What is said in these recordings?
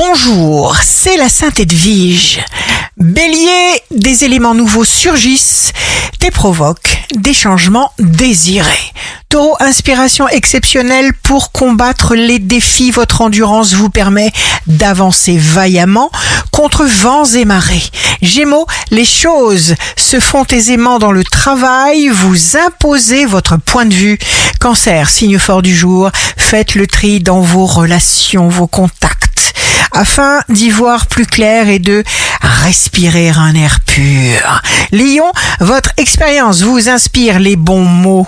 Bonjour, c'est la Sainte Edwige. Bélier, des éléments nouveaux surgissent, et provoquent des changements désirés. Taureau, inspiration exceptionnelle pour combattre les défis. Votre endurance vous permet d'avancer vaillamment contre vents et marées. Gémeaux, les choses se font aisément dans le travail. Vous imposez votre point de vue. Cancer, signe fort du jour. Faites le tri dans vos relations, vos contacts afin d'y voir plus clair et de respirer un air pur. Lion, votre expérience vous inspire les bons mots.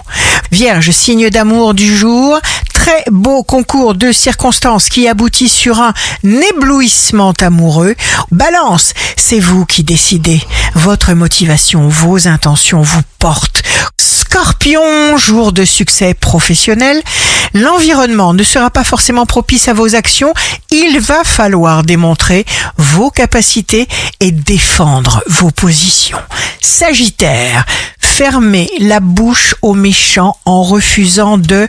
Vierge, signe d'amour du jour, très beau concours de circonstances qui aboutit sur un éblouissement amoureux. Balance, c'est vous qui décidez. Votre motivation, vos intentions vous portent. Scorpion, jour de succès professionnel, l'environnement ne sera pas forcément propice à vos actions, il va falloir démontrer vos capacités et défendre vos positions. Sagittaire, fermez la bouche aux méchants en refusant de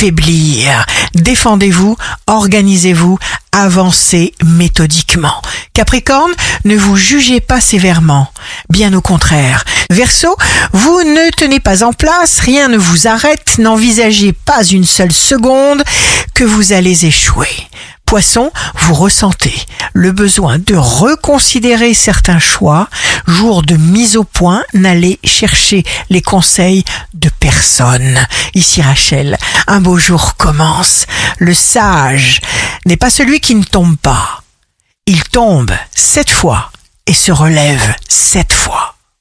faiblir. Défendez-vous, organisez-vous, avancez méthodiquement. Capricorne, ne vous jugez pas sévèrement. Bien au contraire. Verseau, vous ne tenez pas en place, rien ne vous arrête, n'envisagez pas une seule seconde que vous allez échouer. Poisson, vous ressentez le besoin de reconsidérer certains choix. Jour de mise au point, n'allez chercher les conseils de personne. Ici Rachel, un beau jour commence. Le sage n'est pas celui qui ne tombe pas. Il tombe sept fois et se relève sept fois.